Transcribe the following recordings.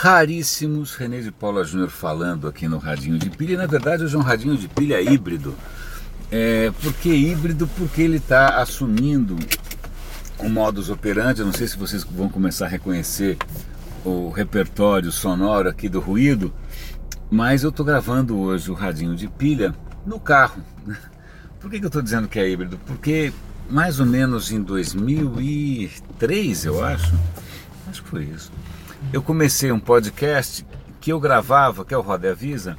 raríssimos. René de Paula Júnior falando aqui no radinho de pilha. Na verdade, hoje é um radinho de pilha híbrido. É, por que híbrido? Porque ele está assumindo um modus operandi. Eu não sei se vocês vão começar a reconhecer o repertório sonoro aqui do ruído, mas eu estou gravando hoje o radinho de pilha no carro. Por que, que eu estou dizendo que é híbrido? Porque mais ou menos em 2003, eu acho, acho que foi isso, eu comecei um podcast que eu gravava, que é o Roda Avisa,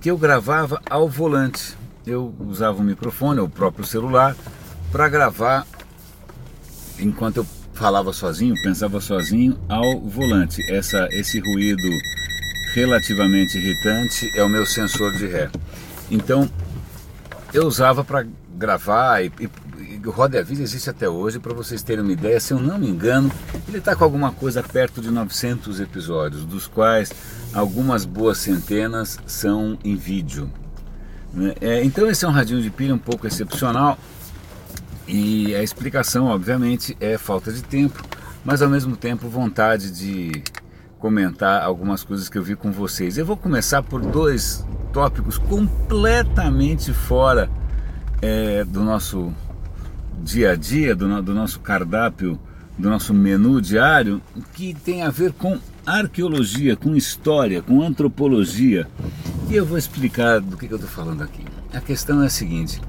que eu gravava ao volante. Eu usava um microfone, o próprio celular, para gravar enquanto eu falava sozinho, pensava sozinho ao volante. Essa, esse ruído relativamente irritante é o meu sensor de ré. Então eu usava para gravar e, e o Roda Avisa existe até hoje, para vocês terem uma ideia, se eu não me engano, ele está com alguma coisa perto de 900 episódios, dos quais algumas boas centenas são em vídeo. Né? É, então esse é um radinho de pilha um pouco excepcional e a explicação, obviamente, é falta de tempo, mas ao mesmo tempo vontade de comentar algumas coisas que eu vi com vocês. Eu vou começar por dois tópicos completamente fora é, do nosso dia a dia, do, do nosso cardápio, do nosso menu diário, que tem a ver com arqueologia, com história, com antropologia. E eu vou explicar do que, que eu estou falando aqui. A questão é a seguinte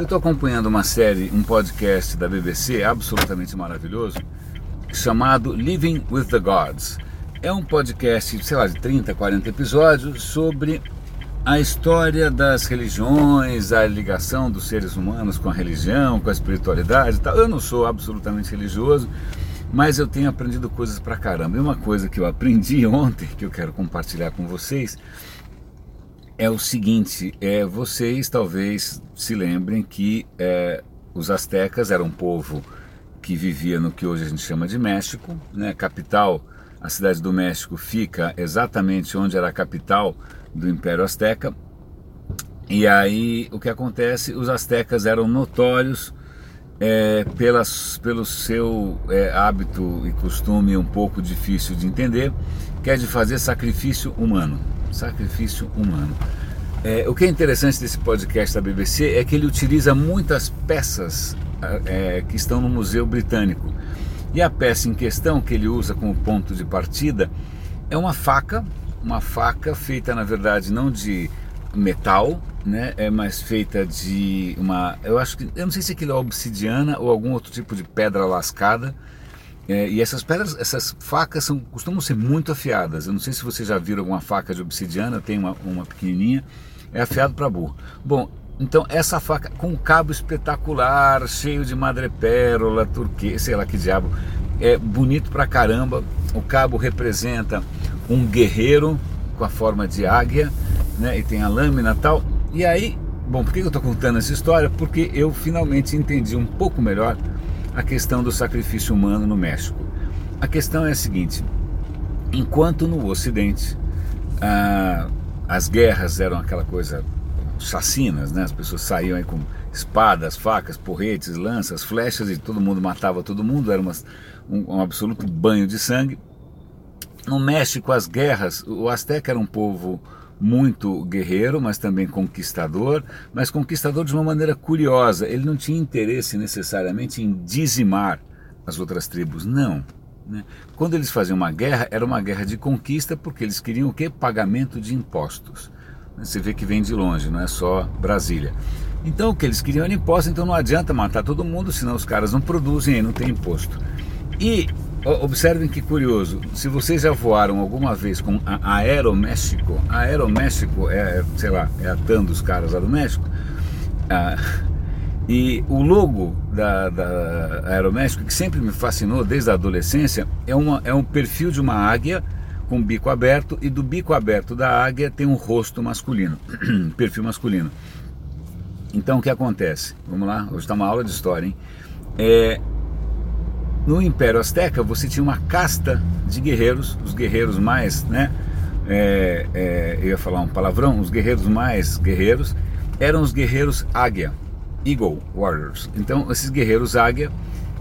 eu estou acompanhando uma série, um podcast da BBC absolutamente maravilhoso, chamado Living with the Gods. É um podcast, sei lá, de 30, 40 episódios sobre a história das religiões, a ligação dos seres humanos com a religião, com a espiritualidade e tal. Eu não sou absolutamente religioso, mas eu tenho aprendido coisas pra caramba. E uma coisa que eu aprendi ontem, que eu quero compartilhar com vocês, é o seguinte: é, vocês talvez se lembrem que é, os astecas eram um povo que vivia no que hoje a gente chama de México, né? capital, a cidade do México fica exatamente onde era a capital do Império Azteca. E aí o que acontece? Os astecas eram notórios é, pelas, pelo seu é, hábito e costume um pouco difícil de entender, que é de fazer sacrifício humano sacrifício humano. É, o que é interessante desse podcast da BBC é que ele utiliza muitas peças é, que estão no Museu Britânico. E a peça em questão que ele usa como ponto de partida é uma faca, uma faca feita na verdade não de metal, né, é mais feita de uma, eu acho que, eu não sei se aquilo é obsidiana ou algum outro tipo de pedra lascada, é, e essas pedras, essas facas são, costumam ser muito afiadas. Eu não sei se vocês já viram alguma faca de obsidiana, tem uma, uma pequenininha, é afiado para burro. Bom, então essa faca com um cabo espetacular, cheio de madrepérola, turquesa, sei lá que diabo, é bonito pra caramba. O cabo representa um guerreiro com a forma de águia, né? E tem a lâmina tal. E aí, bom, por que eu estou contando essa história? Porque eu finalmente entendi um pouco melhor a questão do sacrifício humano no México. A questão é a seguinte: enquanto no Ocidente ah, as guerras eram aquela coisa chacinas, né? As pessoas saíam aí com espadas, facas, porretes, lanças, flechas e todo mundo matava todo mundo, era uma, um, um absoluto banho de sangue. No México, as guerras, o Azteca era um povo muito guerreiro, mas também conquistador, mas conquistador de uma maneira curiosa. Ele não tinha interesse necessariamente em dizimar as outras tribos, não. Né? Quando eles faziam uma guerra, era uma guerra de conquista porque eles queriam o quê? Pagamento de impostos. Você vê que vem de longe, não é só Brasília. Então o que eles queriam era imposto, então não adianta matar todo mundo, senão os caras não produzem e não tem imposto. E Observem que curioso, se vocês já voaram alguma vez com a Aeroméxico, a Aeroméxico é, sei lá, é a TAM dos caras lá do México, ah, e o logo da, da Aeroméxico, que sempre me fascinou desde a adolescência, é, uma, é um perfil de uma águia com bico aberto, e do bico aberto da águia tem um rosto masculino, perfil masculino. Então o que acontece? Vamos lá, hoje está uma aula de história, hein? É, no Império Azteca você tinha uma casta de guerreiros, os guerreiros mais, né? É, é, eu ia falar um palavrão, os guerreiros mais guerreiros eram os guerreiros águia, Eagle Warriors. Então esses guerreiros águia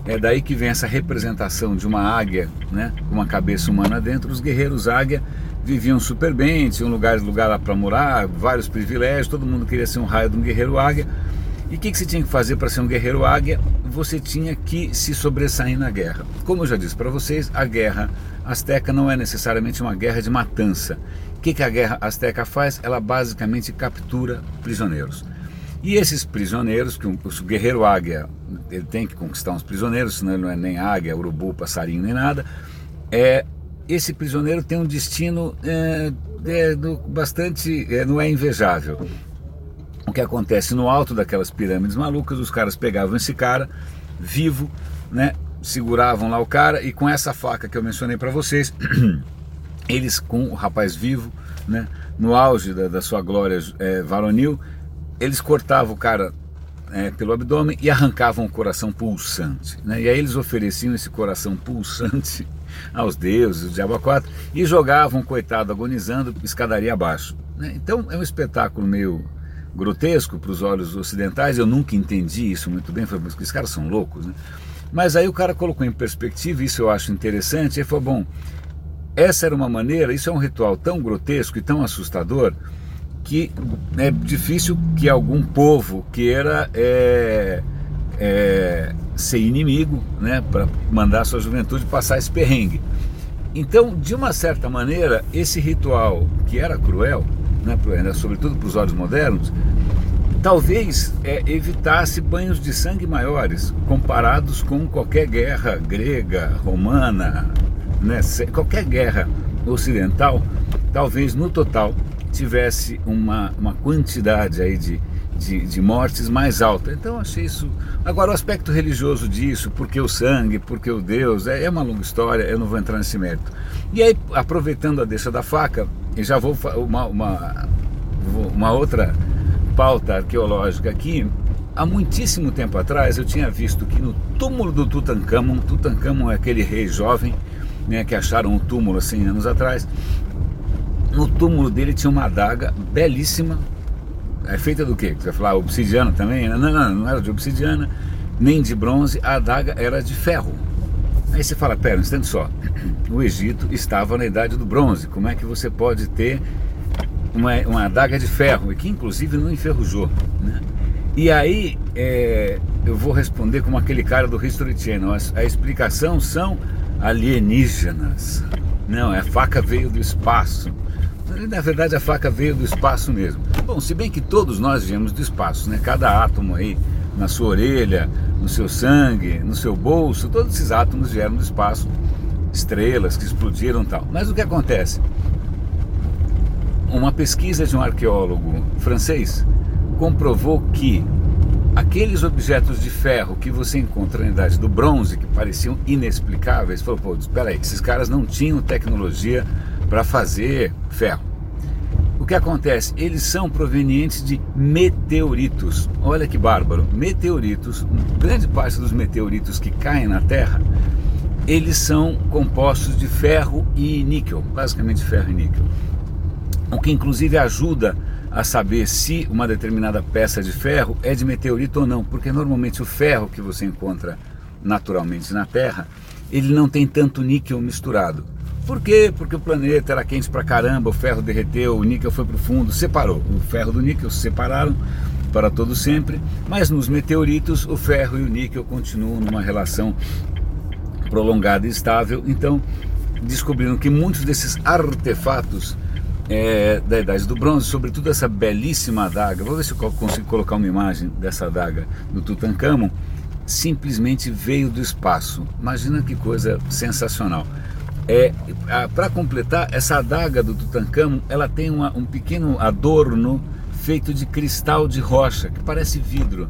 é daí que vem essa representação de uma águia, né, com uma cabeça humana dentro. Os guerreiros águia viviam super bem, tinham lugares lugar lá para morar, vários privilégios, todo mundo queria ser um raio de um guerreiro águia. E o que, que você tinha que fazer para ser um guerreiro águia? Você tinha que se sobressair na guerra. Como eu já disse para vocês, a guerra asteca não é necessariamente uma guerra de matança. O que, que a guerra asteca faz? Ela basicamente captura prisioneiros. E esses prisioneiros, que o guerreiro águia ele tem que conquistar uns prisioneiros, senão ele não é nem águia, urubu, passarinho, nem nada. É, esse prisioneiro tem um destino é, é, do, bastante. É, não é invejável. O que acontece no alto daquelas pirâmides malucas, os caras pegavam esse cara vivo, né? Seguravam lá o cara e com essa faca que eu mencionei para vocês, eles com o rapaz vivo, né? No auge da, da sua glória é, varonil, eles cortavam o cara é, pelo abdômen e arrancavam o coração pulsante. Né? E aí eles ofereciam esse coração pulsante aos deuses, o diabo 4, e jogavam o coitado agonizando escadaria abaixo. Né? Então é um espetáculo meio grotesco para os olhos ocidentais, eu nunca entendi isso muito bem, falei, esses caras são loucos, né? Mas aí o cara colocou em perspectiva, isso eu acho interessante, e falou, bom, essa era uma maneira, isso é um ritual tão grotesco e tão assustador, que é difícil que algum povo queira é, é, ser inimigo, né, para mandar sua juventude passar esse perrengue. Então, de uma certa maneira, esse ritual que era cruel, né, sobretudo para os olhos modernos, talvez é, evitasse banhos de sangue maiores comparados com qualquer guerra grega, romana, né, qualquer guerra ocidental, talvez no total tivesse uma, uma quantidade aí de, de, de, mortes mais alta. Então achei isso. Agora, o aspecto religioso disso, porque o sangue, porque o Deus, é, é uma longa história, eu não vou entrar nesse mérito. E aí, aproveitando a deixa da faca, e já vou uma, uma, uma outra pauta arqueológica aqui. Há muitíssimo tempo atrás eu tinha visto que no túmulo do Tutankhamon, Tutankhamon é aquele rei jovem, né, que acharam um túmulo 100 anos atrás, no túmulo dele tinha uma adaga belíssima. É feita do quê? Você vai falar obsidiana também? Não, não, não era de obsidiana, nem de bronze, a adaga era de ferro. Aí você fala, pera, um instante só. O Egito estava na idade do bronze. Como é que você pode ter uma, uma adaga de ferro? E que inclusive não enferrujou. Né? E aí é, eu vou responder como aquele cara do History Channel. A, a explicação são alienígenas. Não, a faca veio do espaço. Na verdade, a faca veio do espaço mesmo. Bom, se bem que todos nós viemos do espaço, né? Cada átomo aí na sua orelha, no seu sangue, no seu bolso, todos esses átomos vieram do espaço, estrelas que explodiram tal. Mas o que acontece? Uma pesquisa de um arqueólogo francês comprovou que aqueles objetos de ferro que você encontra na idade do bronze, que pareciam inexplicáveis, falou, pô, espera aí, esses caras não tinham tecnologia para fazer ferro. Que acontece? Eles são provenientes de meteoritos. Olha que bárbaro! Meteoritos, grande parte dos meteoritos que caem na Terra, eles são compostos de ferro e níquel, basicamente ferro e níquel. O que inclusive ajuda a saber se uma determinada peça de ferro é de meteorito ou não, porque normalmente o ferro que você encontra naturalmente na Terra, ele não tem tanto níquel misturado. Por quê? Porque o planeta era quente pra caramba, o ferro derreteu, o níquel foi pro fundo, separou. O ferro do níquel se separaram para todo sempre, mas nos meteoritos o ferro e o níquel continuam numa relação prolongada e estável. Então descobriram que muitos desses artefatos é, da Idade do Bronze, sobretudo essa belíssima adaga, vou ver se eu consigo colocar uma imagem dessa adaga do Tutankhamon, simplesmente veio do espaço. Imagina que coisa sensacional. É, Para completar, essa adaga do Tutankhamon, ela tem uma, um pequeno adorno feito de cristal de rocha, que parece vidro.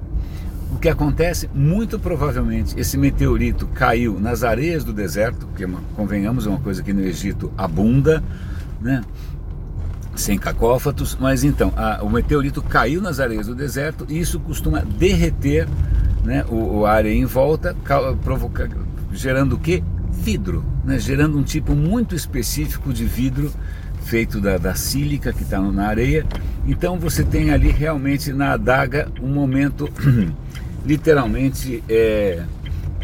O que acontece? Muito provavelmente esse meteorito caiu nas areias do deserto, que convenhamos é uma coisa que no Egito abunda, né? sem cacófatos, mas então a, o meteorito caiu nas areias do deserto e isso costuma derreter né, o, a areia em volta, provoca, gerando o que? Vidro, né, gerando um tipo muito específico de vidro feito da, da sílica que está na areia. Então você tem ali realmente na adaga um momento literalmente é,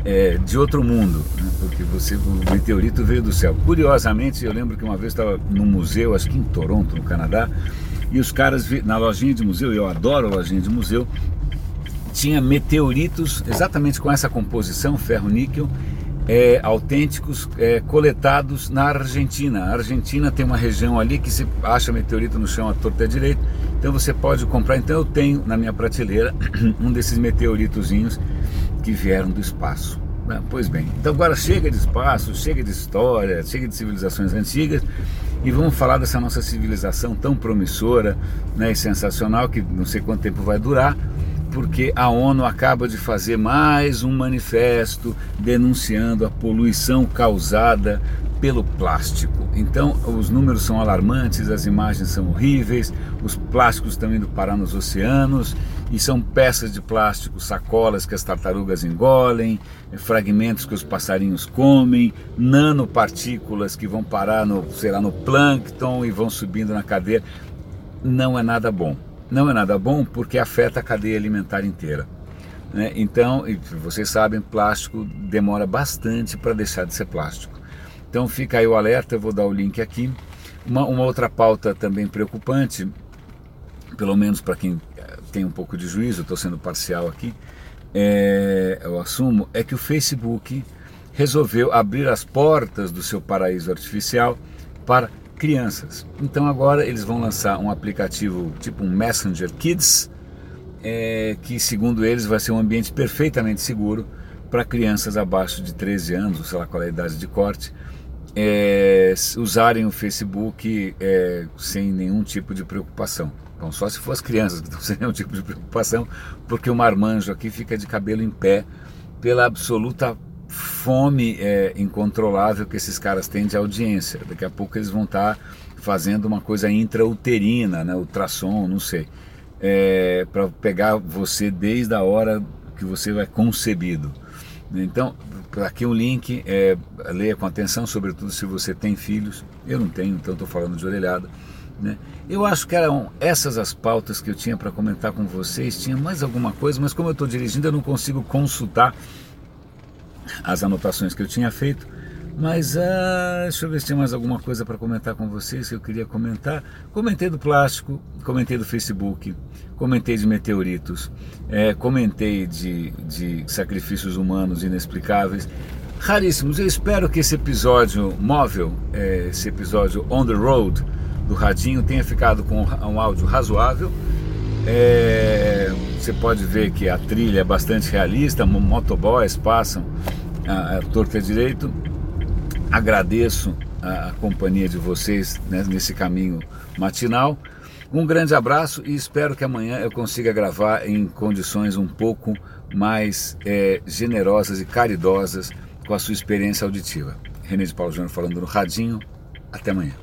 é, de outro mundo, né? porque você, o meteorito veio do céu. Curiosamente, eu lembro que uma vez estava num museu, acho que em Toronto, no Canadá, e os caras na lojinha de museu, eu adoro lojinha de museu, tinha meteoritos exatamente com essa composição, ferro-níquel, é, autênticos é, coletados na Argentina. A Argentina tem uma região ali que se acha meteorito no chão à torta direito, então você pode comprar. Então eu tenho na minha prateleira um desses meteoritozinhos que vieram do espaço. Pois bem, então agora chega de espaço, chega de história, chega de civilizações antigas e vamos falar dessa nossa civilização tão promissora né, e sensacional que não sei quanto tempo vai durar porque a ONU acaba de fazer mais um manifesto denunciando a poluição causada pelo plástico. Então, os números são alarmantes, as imagens são horríveis, os plásticos estão indo parar nos oceanos e são peças de plástico, sacolas que as tartarugas engolem, fragmentos que os passarinhos comem, nanopartículas que vão parar no, sei lá, no plâncton e vão subindo na cadeia. Não é nada bom não é nada bom porque afeta a cadeia alimentar inteira. Né? Então, vocês sabem, plástico demora bastante para deixar de ser plástico. Então fica aí o alerta, eu vou dar o link aqui. Uma, uma outra pauta também preocupante, pelo menos para quem eh, tem um pouco de juízo, estou sendo parcial aqui, é, eu assumo, é que o Facebook resolveu abrir as portas do seu paraíso artificial para crianças. Então agora eles vão lançar um aplicativo tipo um Messenger Kids, é, que segundo eles vai ser um ambiente perfeitamente seguro para crianças abaixo de 13 anos, sei lá qual é a idade de corte, é, usarem o Facebook é, sem nenhum tipo de preocupação. Bom, só se for as crianças que estão sem nenhum tipo de preocupação, porque o marmanjo aqui fica de cabelo em pé pela absoluta fome é, incontrolável que esses caras têm de audiência. Daqui a pouco eles vão estar tá fazendo uma coisa intrauterina, né, ultrassom, não sei, é, para pegar você desde a hora que você vai concebido. Então, aqui um link, é, leia com atenção, sobretudo se você tem filhos. Eu não tenho, então estou falando de orelhada. Né? Eu acho que eram essas as pautas que eu tinha para comentar com vocês. Tinha mais alguma coisa, mas como eu estou dirigindo, eu não consigo consultar as anotações que eu tinha feito. Mas ah, deixa eu ver se tem mais alguma coisa para comentar com vocês que eu queria comentar. Comentei do plástico, comentei do Facebook, comentei de meteoritos, é, comentei de, de sacrifícios humanos inexplicáveis, raríssimos. Eu espero que esse episódio móvel, é, esse episódio on the road do Radinho, tenha ficado com um áudio razoável. É, você pode ver que a trilha é bastante realista, motoboys passam a, a torta direito. Agradeço a, a companhia de vocês né, nesse caminho matinal. Um grande abraço e espero que amanhã eu consiga gravar em condições um pouco mais é, generosas e caridosas com a sua experiência auditiva. René de Paulo Júnior falando no Radinho. Até amanhã.